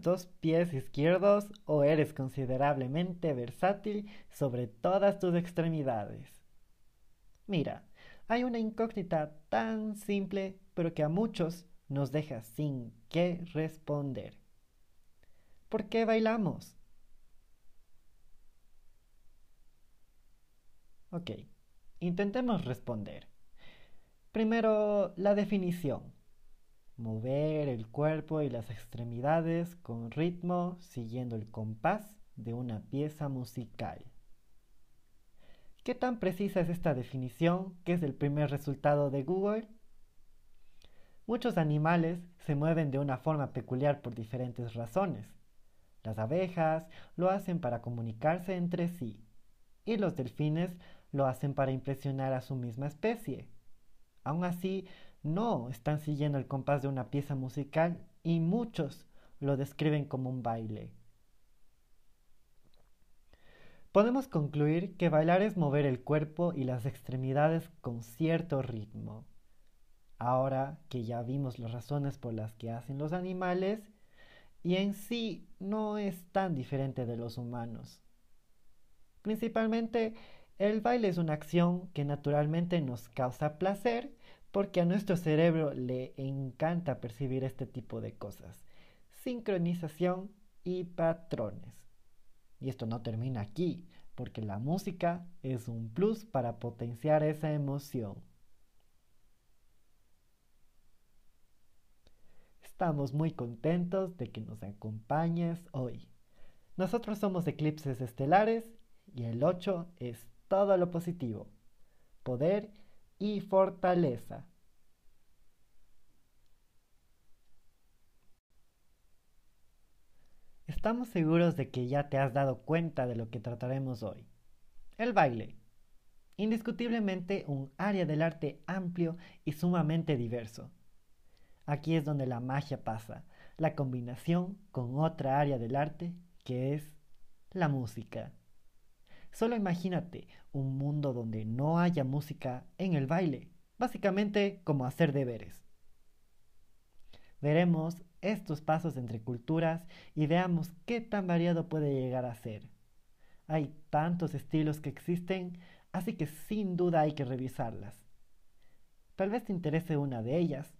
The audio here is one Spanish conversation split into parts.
¿Tienes dos pies izquierdos o eres considerablemente versátil sobre todas tus extremidades? Mira, hay una incógnita tan simple, pero que a muchos nos deja sin qué responder. ¿Por qué bailamos? Ok, intentemos responder. Primero, la definición. Mover el cuerpo y las extremidades con ritmo siguiendo el compás de una pieza musical. ¿Qué tan precisa es esta definición que es el primer resultado de Google? Muchos animales se mueven de una forma peculiar por diferentes razones. Las abejas lo hacen para comunicarse entre sí y los delfines lo hacen para impresionar a su misma especie. Aún así, no están siguiendo el compás de una pieza musical y muchos lo describen como un baile. Podemos concluir que bailar es mover el cuerpo y las extremidades con cierto ritmo. Ahora que ya vimos las razones por las que hacen los animales, y en sí no es tan diferente de los humanos. Principalmente el baile es una acción que naturalmente nos causa placer porque a nuestro cerebro le encanta percibir este tipo de cosas. Sincronización y patrones. Y esto no termina aquí, porque la música es un plus para potenciar esa emoción. Estamos muy contentos de que nos acompañes hoy. Nosotros somos eclipses estelares y el 8 es todo lo positivo, poder y fortaleza. Estamos seguros de que ya te has dado cuenta de lo que trataremos hoy. El baile. Indiscutiblemente un área del arte amplio y sumamente diverso. Aquí es donde la magia pasa, la combinación con otra área del arte que es la música. Solo imagínate un mundo donde no haya música en el baile, básicamente como hacer deberes. Veremos estos pasos entre culturas y veamos qué tan variado puede llegar a ser. Hay tantos estilos que existen, así que sin duda hay que revisarlas. Tal vez te interese una de ellas.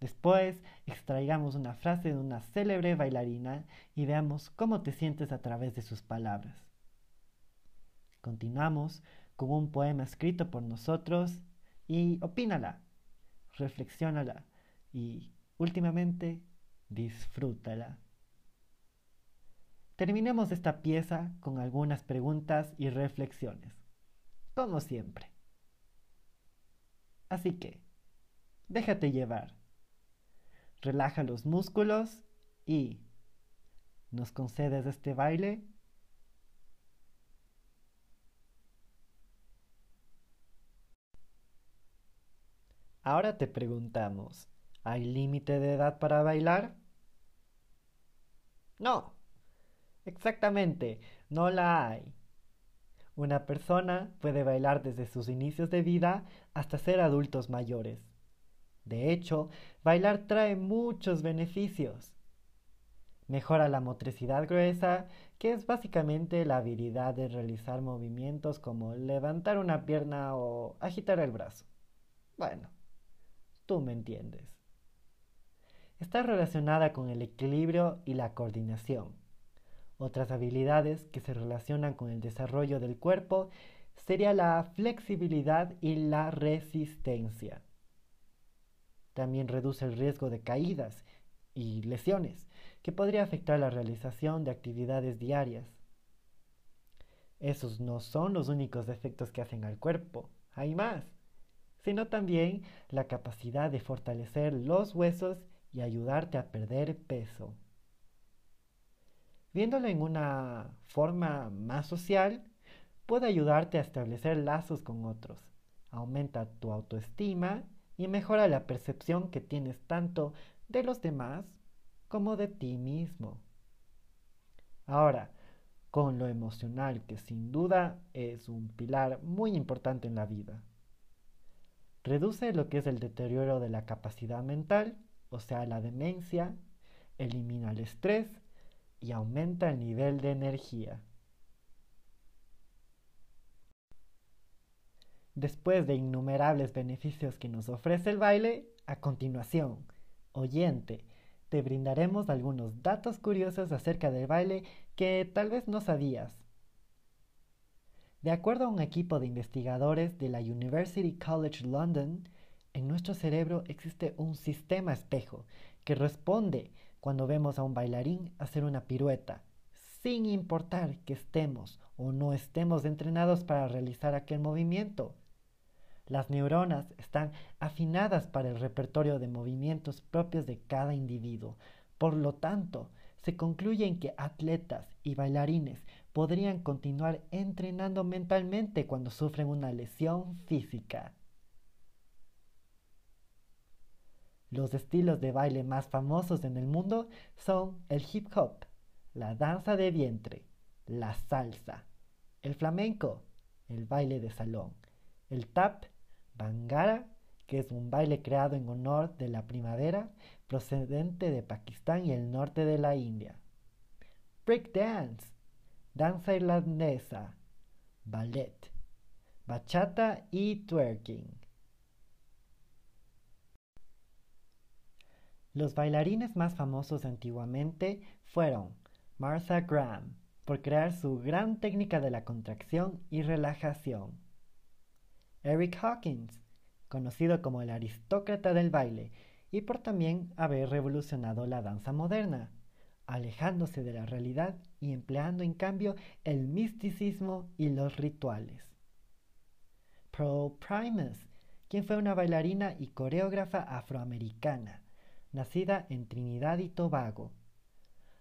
Después extraigamos una frase de una célebre bailarina y veamos cómo te sientes a través de sus palabras. Continuamos con un poema escrito por nosotros y opínala, reflexiónala y últimamente disfrútala. Terminemos esta pieza con algunas preguntas y reflexiones, como siempre. Así que, déjate llevar, relaja los músculos y ¿nos concedes este baile? Ahora te preguntamos, ¿hay límite de edad para bailar? No, exactamente, no la hay. Una persona puede bailar desde sus inicios de vida hasta ser adultos mayores. De hecho, bailar trae muchos beneficios. Mejora la motricidad gruesa, que es básicamente la habilidad de realizar movimientos como levantar una pierna o agitar el brazo. Bueno, Tú me entiendes. Está relacionada con el equilibrio y la coordinación. Otras habilidades que se relacionan con el desarrollo del cuerpo sería la flexibilidad y la resistencia. También reduce el riesgo de caídas y lesiones, que podría afectar la realización de actividades diarias. Esos no son los únicos efectos que hacen al cuerpo, hay más sino también la capacidad de fortalecer los huesos y ayudarte a perder peso. Viéndolo en una forma más social, puede ayudarte a establecer lazos con otros, aumenta tu autoestima y mejora la percepción que tienes tanto de los demás como de ti mismo. Ahora, con lo emocional que sin duda es un pilar muy importante en la vida. Reduce lo que es el deterioro de la capacidad mental, o sea, la demencia, elimina el estrés y aumenta el nivel de energía. Después de innumerables beneficios que nos ofrece el baile, a continuación, oyente, te brindaremos algunos datos curiosos acerca del baile que tal vez no sabías. De acuerdo a un equipo de investigadores de la University College London, en nuestro cerebro existe un sistema espejo que responde cuando vemos a un bailarín hacer una pirueta, sin importar que estemos o no estemos entrenados para realizar aquel movimiento. Las neuronas están afinadas para el repertorio de movimientos propios de cada individuo. Por lo tanto, se concluye en que atletas y bailarines podrían continuar entrenando mentalmente cuando sufren una lesión física. Los estilos de baile más famosos en el mundo son el hip hop, la danza de vientre, la salsa, el flamenco, el baile de salón, el tap, bangara, que es un baile creado en honor de la primavera procedente de Pakistán y el norte de la India. Break dance, danza irlandesa, ballet, bachata y twerking. Los bailarines más famosos antiguamente fueron Martha Graham, por crear su gran técnica de la contracción y relajación. Eric Hawkins, conocido como el aristócrata del baile, y por también haber revolucionado la danza moderna, alejándose de la realidad y empleando en cambio el misticismo y los rituales. Pearl Primus, quien fue una bailarina y coreógrafa afroamericana, nacida en Trinidad y Tobago.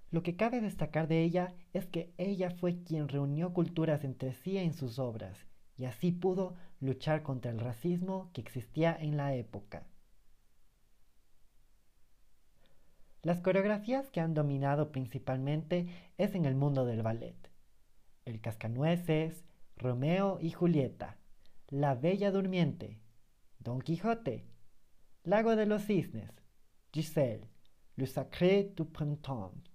Lo que cabe destacar de ella es que ella fue quien reunió culturas entre sí en sus obras, y así pudo luchar contra el racismo que existía en la época. Las coreografías que han dominado principalmente es en el mundo del ballet. El Cascanueces, Romeo y Julieta, La Bella Durmiente, Don Quijote, Lago de los Cisnes, Giselle, Le Sacré du Printemps.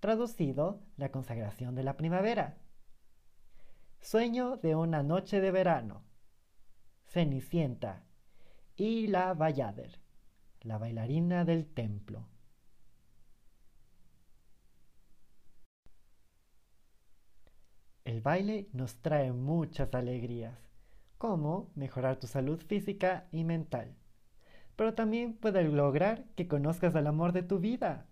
Traducido, la consagración de la primavera. Sueño de una noche de verano. Cenicienta. Y la la bailarina del templo. El baile nos trae muchas alegrías, como mejorar tu salud física y mental pero también puede lograr que conozcas al amor de tu vida.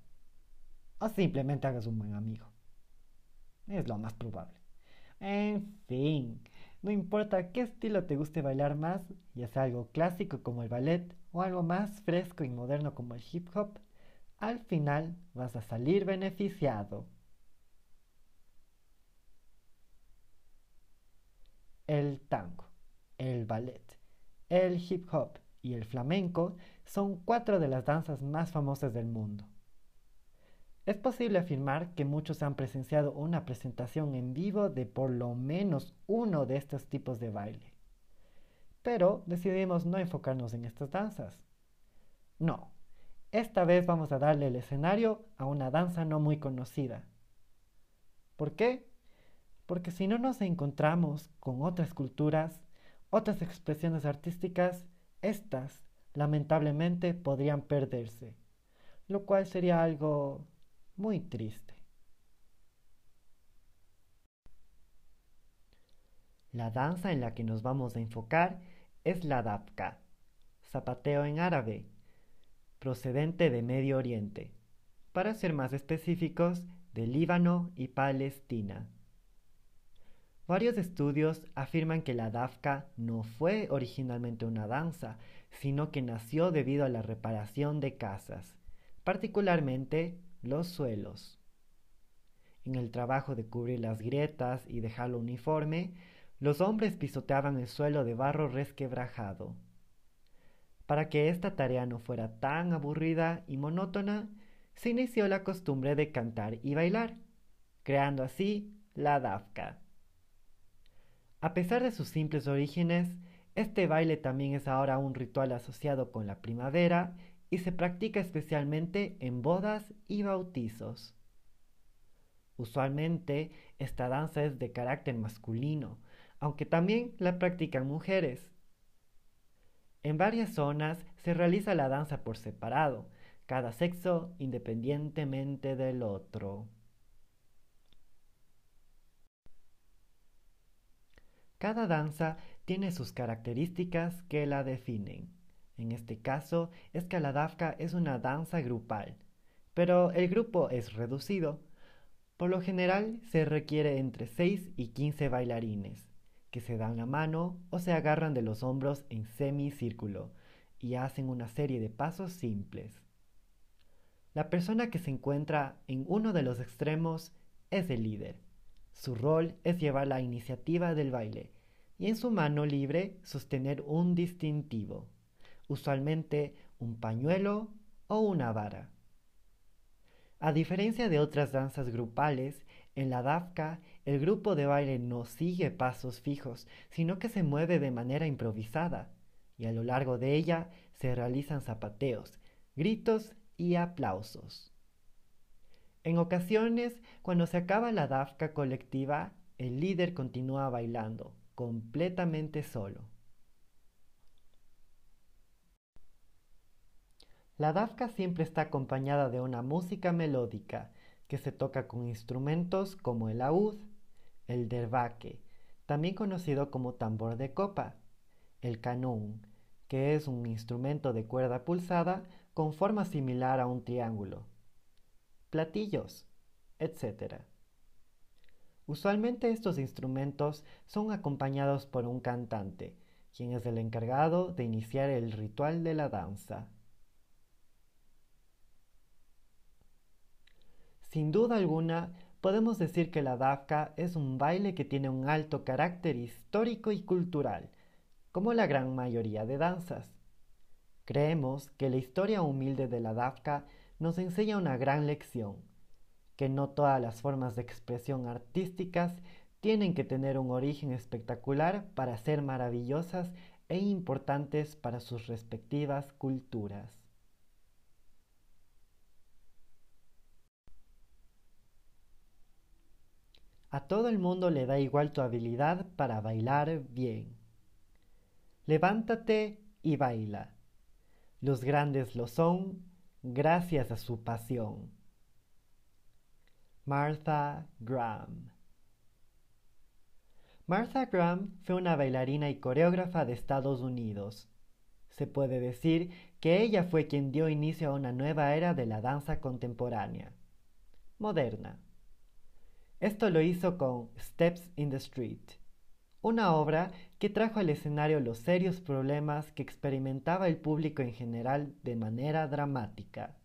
O simplemente hagas un buen amigo. Es lo más probable. En fin, no importa qué estilo te guste bailar más, ya sea algo clásico como el ballet o algo más fresco y moderno como el hip hop, al final vas a salir beneficiado. El tango, el ballet, el hip hop y el flamenco son cuatro de las danzas más famosas del mundo. Es posible afirmar que muchos han presenciado una presentación en vivo de por lo menos uno de estos tipos de baile. Pero decidimos no enfocarnos en estas danzas. No, esta vez vamos a darle el escenario a una danza no muy conocida. ¿Por qué? Porque si no nos encontramos con otras culturas, otras expresiones artísticas, estas lamentablemente podrían perderse, lo cual sería algo muy triste. La danza en la que nos vamos a enfocar es la dabka, zapateo en árabe, procedente de Medio Oriente, para ser más específicos, de Líbano y Palestina. Varios estudios afirman que la dafka no fue originalmente una danza, sino que nació debido a la reparación de casas, particularmente los suelos. En el trabajo de cubrir las grietas y dejarlo uniforme, los hombres pisoteaban el suelo de barro resquebrajado. Para que esta tarea no fuera tan aburrida y monótona, se inició la costumbre de cantar y bailar, creando así la dafka. A pesar de sus simples orígenes, este baile también es ahora un ritual asociado con la primavera y se practica especialmente en bodas y bautizos. Usualmente esta danza es de carácter masculino, aunque también la practican mujeres. En varias zonas se realiza la danza por separado, cada sexo independientemente del otro. Cada danza tiene sus características que la definen. En este caso es que la dafka es una danza grupal, pero el grupo es reducido. Por lo general se requiere entre 6 y 15 bailarines, que se dan la mano o se agarran de los hombros en semicírculo y hacen una serie de pasos simples. La persona que se encuentra en uno de los extremos es el líder. Su rol es llevar la iniciativa del baile y en su mano libre sostener un distintivo, usualmente un pañuelo o una vara. A diferencia de otras danzas grupales, en la dafka el grupo de baile no sigue pasos fijos, sino que se mueve de manera improvisada, y a lo largo de ella se realizan zapateos, gritos y aplausos. En ocasiones, cuando se acaba la dafka colectiva, el líder continúa bailando, completamente solo. La dafka siempre está acompañada de una música melódica que se toca con instrumentos como el laúd, el derbaque, también conocido como tambor de copa, el canún, que es un instrumento de cuerda pulsada con forma similar a un triángulo, platillos, etc. Usualmente estos instrumentos son acompañados por un cantante, quien es el encargado de iniciar el ritual de la danza. Sin duda alguna, podemos decir que la dafka es un baile que tiene un alto carácter histórico y cultural, como la gran mayoría de danzas. Creemos que la historia humilde de la dafka nos enseña una gran lección, que no todas las formas de expresión artísticas tienen que tener un origen espectacular para ser maravillosas e importantes para sus respectivas culturas. A todo el mundo le da igual tu habilidad para bailar bien. Levántate y baila. Los grandes lo son gracias a su pasión. Martha Graham Martha Graham fue una bailarina y coreógrafa de Estados Unidos. Se puede decir que ella fue quien dio inicio a una nueva era de la danza contemporánea, moderna. Esto lo hizo con Steps in the Street, una obra que trajo al escenario los serios problemas que experimentaba el público en general de manera dramática.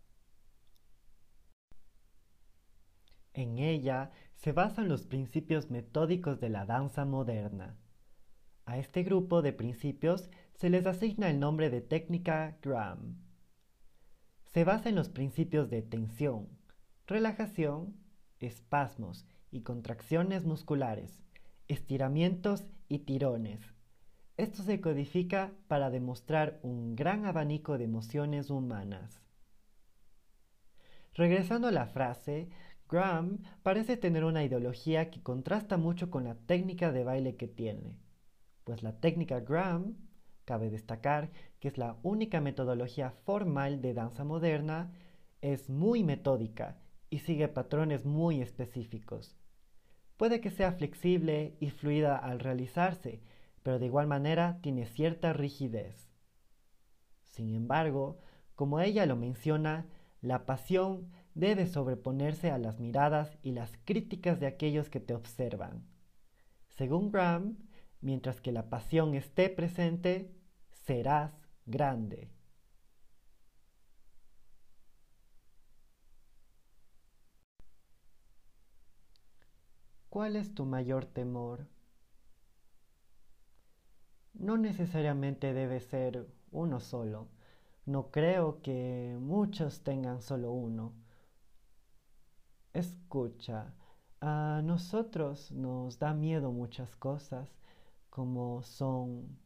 En ella se basan los principios metódicos de la danza moderna. A este grupo de principios se les asigna el nombre de técnica Graham. Se basa en los principios de tensión, relajación, espasmos y contracciones musculares, estiramientos y tirones. Esto se codifica para demostrar un gran abanico de emociones humanas. Regresando a la frase, Graham parece tener una ideología que contrasta mucho con la técnica de baile que tiene, pues la técnica Graham, cabe destacar que es la única metodología formal de danza moderna, es muy metódica y sigue patrones muy específicos. Puede que sea flexible y fluida al realizarse, pero de igual manera tiene cierta rigidez. Sin embargo, como ella lo menciona, la pasión debe sobreponerse a las miradas y las críticas de aquellos que te observan. Según Graham, mientras que la pasión esté presente, serás grande. ¿Cuál es tu mayor temor? No necesariamente debe ser uno solo. No creo que muchos tengan solo uno. Escucha, a nosotros nos da miedo muchas cosas, como son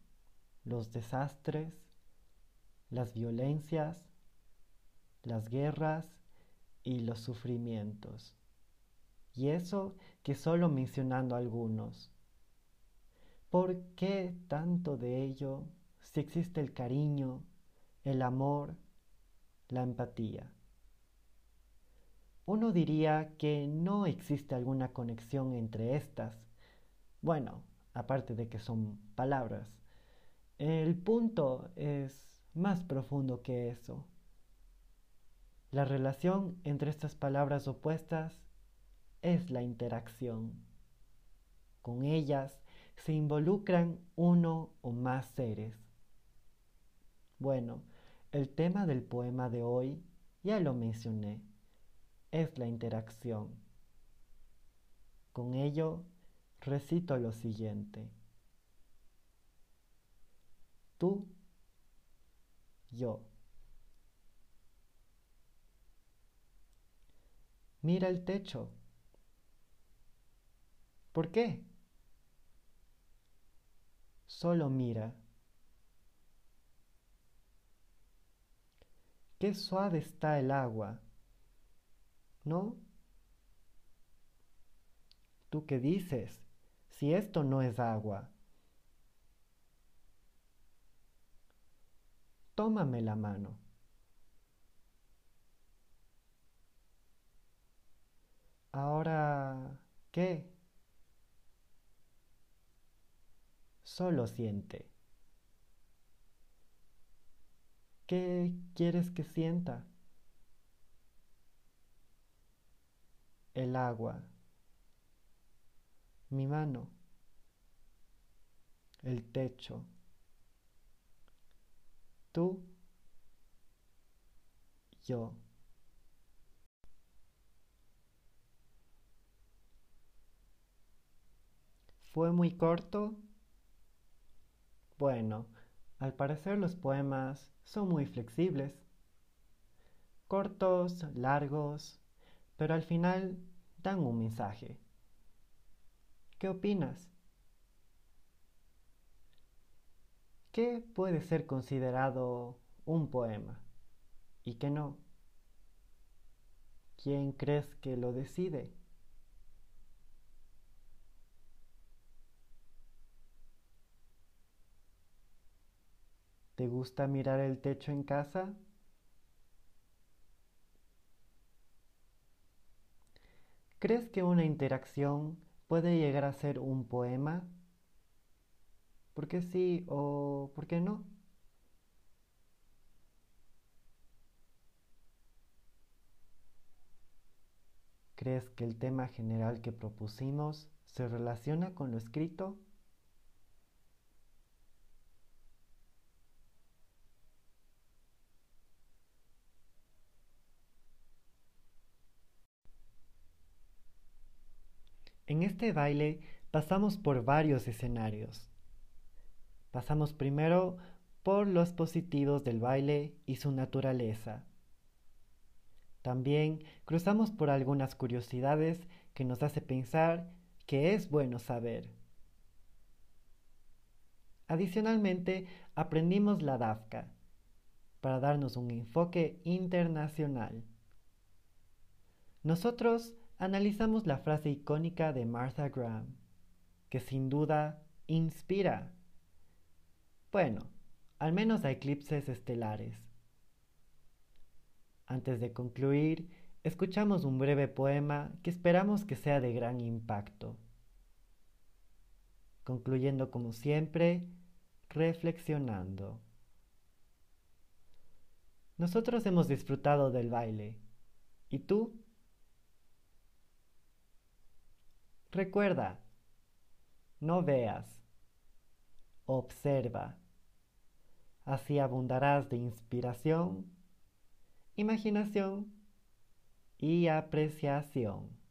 los desastres, las violencias, las guerras y los sufrimientos. Y eso que solo mencionando algunos. ¿Por qué tanto de ello si existe el cariño, el amor, la empatía? Uno diría que no existe alguna conexión entre estas. Bueno, aparte de que son palabras. El punto es más profundo que eso. La relación entre estas palabras opuestas es la interacción. Con ellas se involucran uno o más seres. Bueno, el tema del poema de hoy ya lo mencioné, es la interacción. Con ello recito lo siguiente. Tú, yo. Mira el techo. ¿Por qué? Solo mira. Qué suave está el agua, ¿no? ¿Tú qué dices? Si esto no es agua. Tómame la mano. Ahora, ¿qué? Solo siente. ¿Qué quieres que sienta? El agua, mi mano, el techo, tú, yo. ¿Fue muy corto? Bueno, al parecer los poemas son muy flexibles. Cortos, largos, pero al final dan un mensaje. ¿Qué opinas? ¿Qué puede ser considerado un poema y qué no? ¿Quién crees que lo decide? ¿Te gusta mirar el techo en casa? ¿Crees que una interacción puede llegar a ser un poema? ¿Por qué sí o por qué no? ¿Crees que el tema general que propusimos se relaciona con lo escrito? Este baile pasamos por varios escenarios. Pasamos primero por los positivos del baile y su naturaleza. También cruzamos por algunas curiosidades que nos hace pensar que es bueno saber. Adicionalmente, aprendimos la DAFCA para darnos un enfoque internacional. Nosotros analizamos la frase icónica de Martha Graham, que sin duda inspira. Bueno, al menos a eclipses estelares. Antes de concluir, escuchamos un breve poema que esperamos que sea de gran impacto. Concluyendo como siempre, reflexionando. Nosotros hemos disfrutado del baile. ¿Y tú? Recuerda, no veas, observa. Así abundarás de inspiración, imaginación y apreciación.